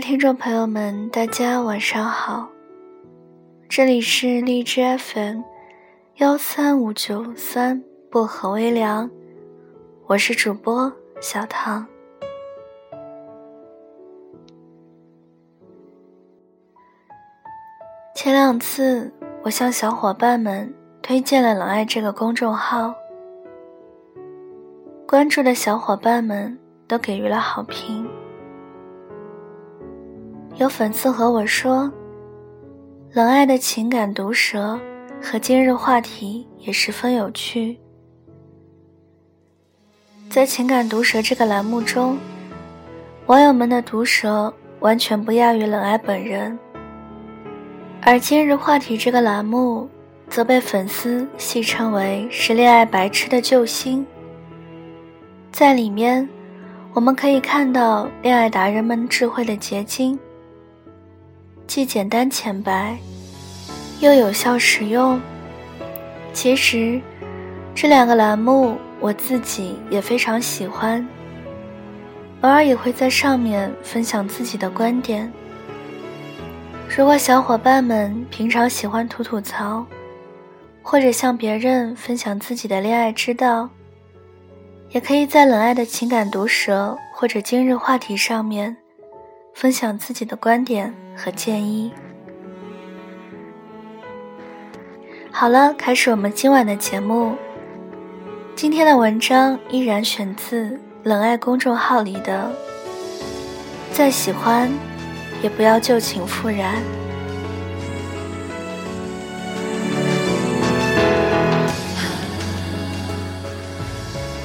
听众朋友们，大家晚上好，这里是荔枝 FM 幺三五九三薄荷微凉，我是主播小唐。前两次我向小伙伴们推荐了“冷爱”这个公众号，关注的小伙伴们都给予了好评。有粉丝和我说，冷爱的情感毒舌和今日话题也十分有趣。在情感毒舌这个栏目中，网友们的毒舌完全不亚于冷爱本人，而今日话题这个栏目则被粉丝戏称为是恋爱白痴的救星。在里面，我们可以看到恋爱达人们智慧的结晶。既简单浅白，又有效实用。其实，这两个栏目我自己也非常喜欢，偶尔也会在上面分享自己的观点。如果小伙伴们平常喜欢吐吐槽，或者向别人分享自己的恋爱之道，也可以在冷爱的情感毒舌或者今日话题上面。分享自己的观点和建议。好了，开始我们今晚的节目。今天的文章依然选自冷爱公众号里的“再喜欢，也不要旧情复燃”。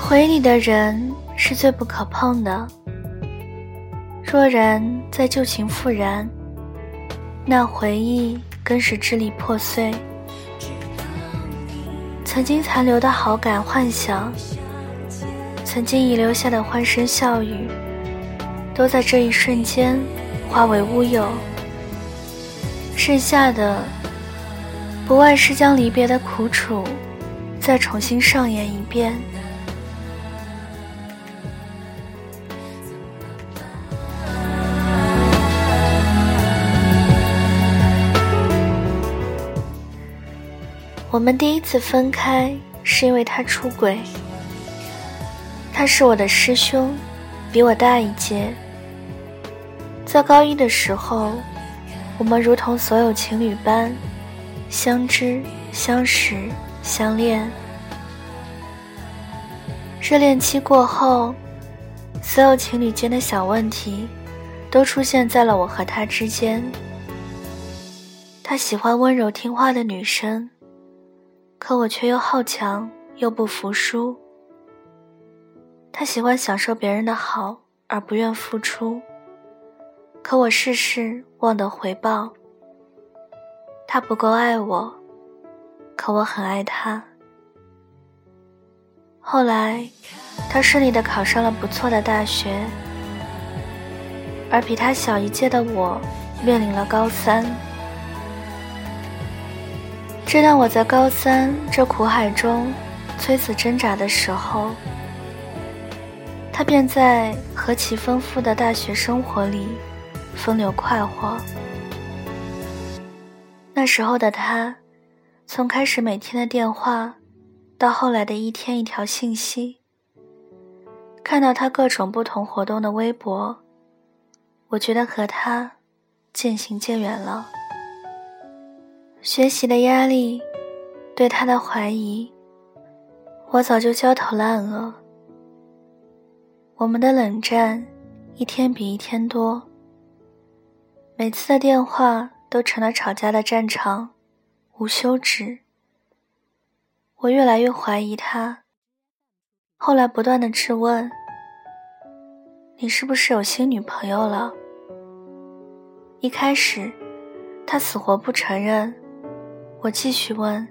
回忆里的人是最不可碰的。若然再旧情复燃，那回忆更是支离破碎。曾经残留的好感、幻想，曾经遗留下的欢声笑语，都在这一瞬间化为乌有。剩下的，不外是将离别的苦楚再重新上演一遍。我们第一次分开是因为他出轨。他是我的师兄，比我大一届。在高一的时候，我们如同所有情侣般相知、相识、相恋。热恋期过后，所有情侣间的小问题都出现在了我和他之间。他喜欢温柔听话的女生。可我却又好强又不服输。他喜欢享受别人的好而不愿付出，可我事事忘得回报。他不够爱我，可我很爱他。后来，他顺利的考上了不错的大学，而比他小一届的我面临了高三。正当我在高三这苦海中催死挣扎的时候，他便在何其丰富的大学生活里风流快活。那时候的他，从开始每天的电话，到后来的一天一条信息，看到他各种不同活动的微博，我觉得和他渐行渐远了。学习的压力，对他的怀疑，我早就焦头烂额。我们的冷战，一天比一天多。每次的电话都成了吵架的战场，无休止。我越来越怀疑他，后来不断的质问：“你是不是有新女朋友了？”一开始，他死活不承认。我继续问：“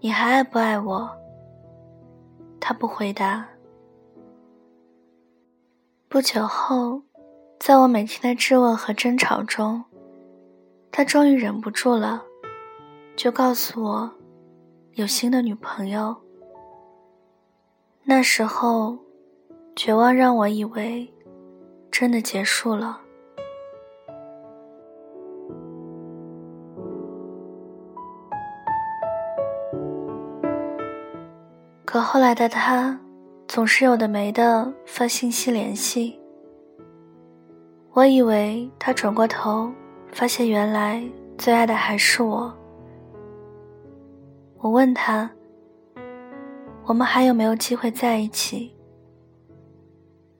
你还爱不爱我？”他不回答。不久后，在我每天的质问和争吵中，他终于忍不住了，就告诉我有新的女朋友。那时候，绝望让我以为真的结束了。可后来的他，总是有的没的发信息联系。我以为他转过头，发现原来最爱的还是我。我问他：“我们还有没有机会在一起？”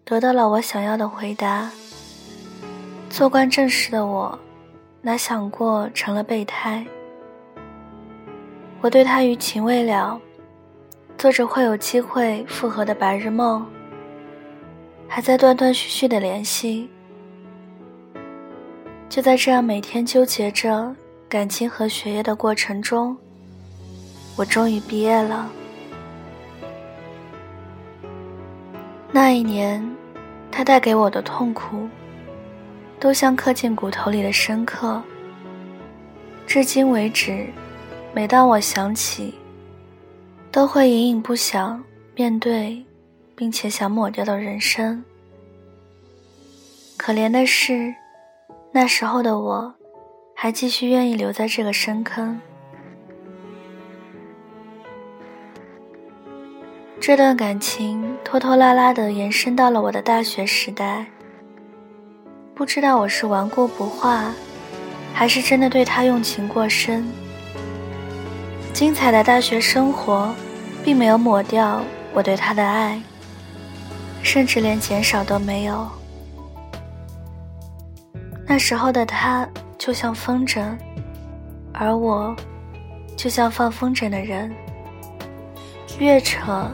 得到了我想要的回答。做惯正事的我，哪想过成了备胎？我对他余情未了，做着会有机会复合的白日梦，还在断断续续的联系。就在这样每天纠结着感情和学业的过程中，我终于毕业了。那一年，他带给我的痛苦，都像刻进骨头里的深刻。至今为止，每当我想起，都会隐隐不想面对，并且想抹掉的人生。可怜的是。那时候的我，还继续愿意留在这个深坑。这段感情拖拖拉拉的延伸到了我的大学时代。不知道我是顽固不化，还是真的对他用情过深。精彩的大学生活，并没有抹掉我对他的爱，甚至连减少都没有。那时候的他就像风筝，而我，就像放风筝的人。越扯，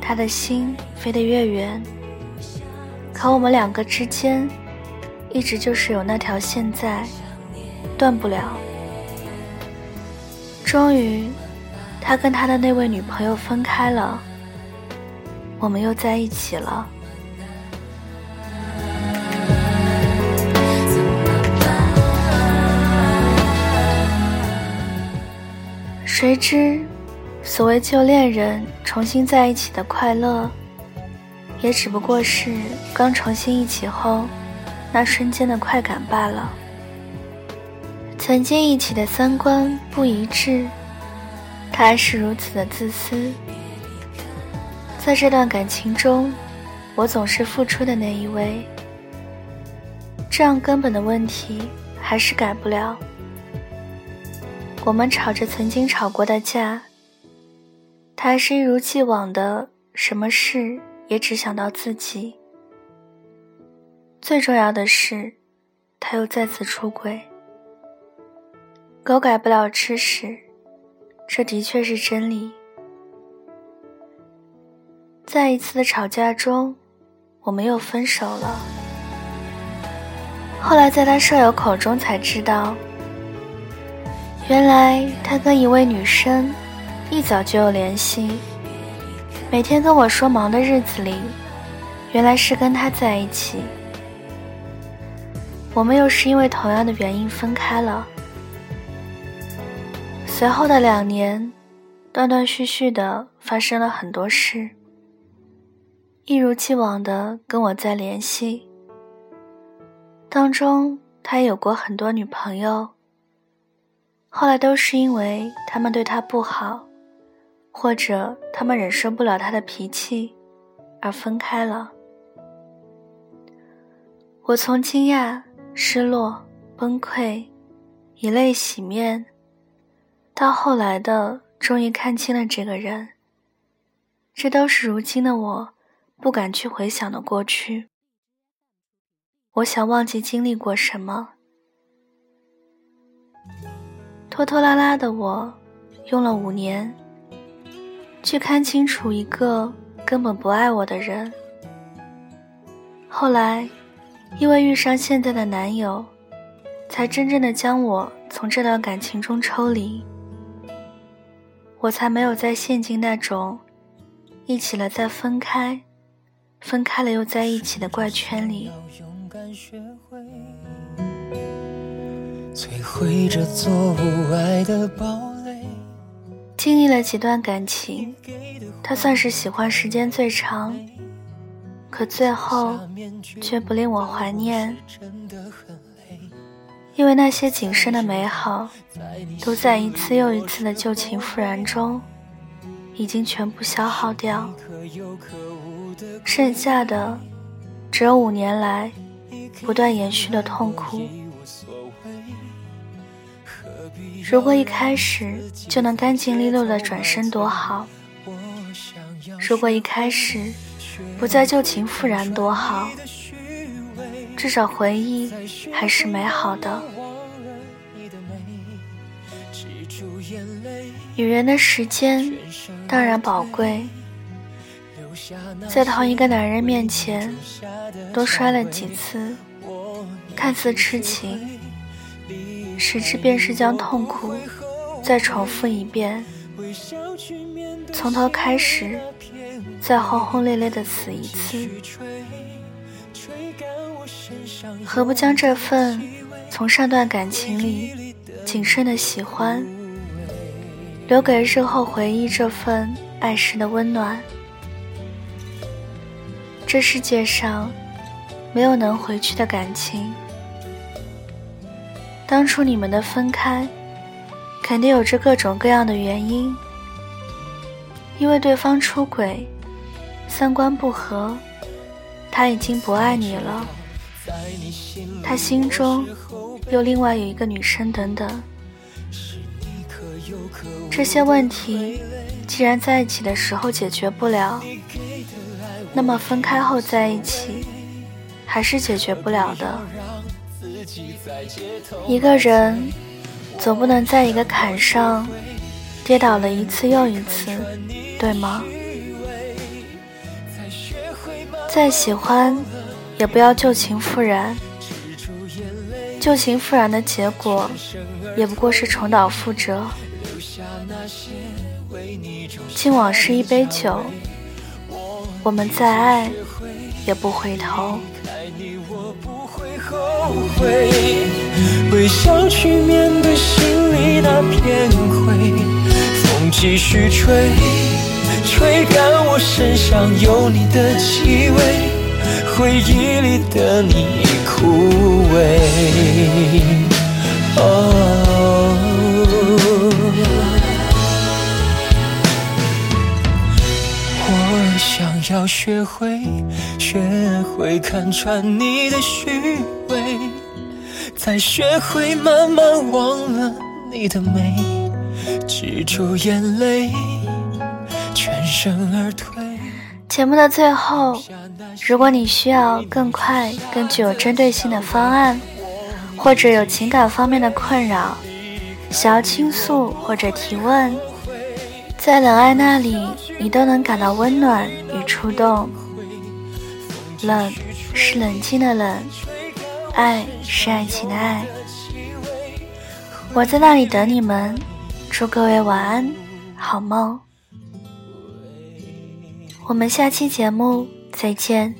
他的心飞得越远。可我们两个之间，一直就是有那条线在，断不了。终于，他跟他的那位女朋友分开了，我们又在一起了。谁知，所谓旧恋人重新在一起的快乐，也只不过是刚重新一起后那瞬间的快感罢了。曾经一起的三观不一致，他是如此的自私。在这段感情中，我总是付出的那一位，这样根本的问题还是改不了。我们吵着曾经吵过的架，他还是一如既往的什么事也只想到自己。最重要的是，他又再次出轨。狗改不了吃屎，这的确是真理。在一次的吵架中，我们又分手了。后来在他舍友口中才知道。原来他跟一位女生一早就有联系，每天跟我说忙的日子里，原来是跟他在一起。我们又是因为同样的原因分开了。随后的两年，断断续续的发生了很多事，一如既往的跟我在联系。当中他也有过很多女朋友。后来都是因为他们对他不好，或者他们忍受不了他的脾气，而分开了。我从惊讶、失落、崩溃，以泪洗面，到后来的终于看清了这个人。这都是如今的我不敢去回想的过去。我想忘记经历过什么。拖拖拉拉的我，用了五年，去看清楚一个根本不爱我的人。后来，因为遇上现在的男友，才真正的将我从这段感情中抽离。我才没有再陷进那种一起了再分开，分开了又在一起的怪圈里。摧毁这座无爱的堡垒。经历了几段感情，他算是喜欢时间最长，可最后却不令我怀念，因为那些仅剩的美好，都在一次又一次的旧情复燃中，已经全部消耗掉，剩下的只有五年来不断延续的痛苦。如果一开始就能干净利落的转身多好！如果一开始不再旧情复燃多好！至少回忆还是美好的。女人的时间当然宝贵，在同一个男人面前多摔了几次，看似痴情。实质便是将痛苦再重复一遍，从头开始，再轰轰烈烈的死一次。何不将这份从上段感情里谨慎的喜欢，留给日后回忆这份爱时的温暖？这世界上没有能回去的感情。当初你们的分开，肯定有着各种各样的原因，因为对方出轨、三观不合，他已经不爱你了，他心中又另外有一个女生等等。这些问题既然在一起的时候解决不了，那么分开后在一起还是解决不了的。一个人总不能在一个坎上跌倒了一次又一次，对吗？再喜欢，也不要旧情复燃。旧情复燃的结果，也不过是重蹈覆辙。敬往事一杯酒，我们再爱，也不回头。后悔，微笑去面对心里那片灰。风继续吹，吹干我身上有你的气味，回忆里的你已枯萎。我想要学会，学会看穿你的虚。才学会慢慢忘了你的美，止住眼泪，全身而退。节目的最后，如果你需要更快、更具有针对性的方案，或者有情感方面的困扰，想要倾诉或者提问，在冷爱那里，你都能感到温暖与触动。冷是冷静的冷。爱是爱情的爱，我在那里等你们。祝各位晚安，好梦。我们下期节目再见。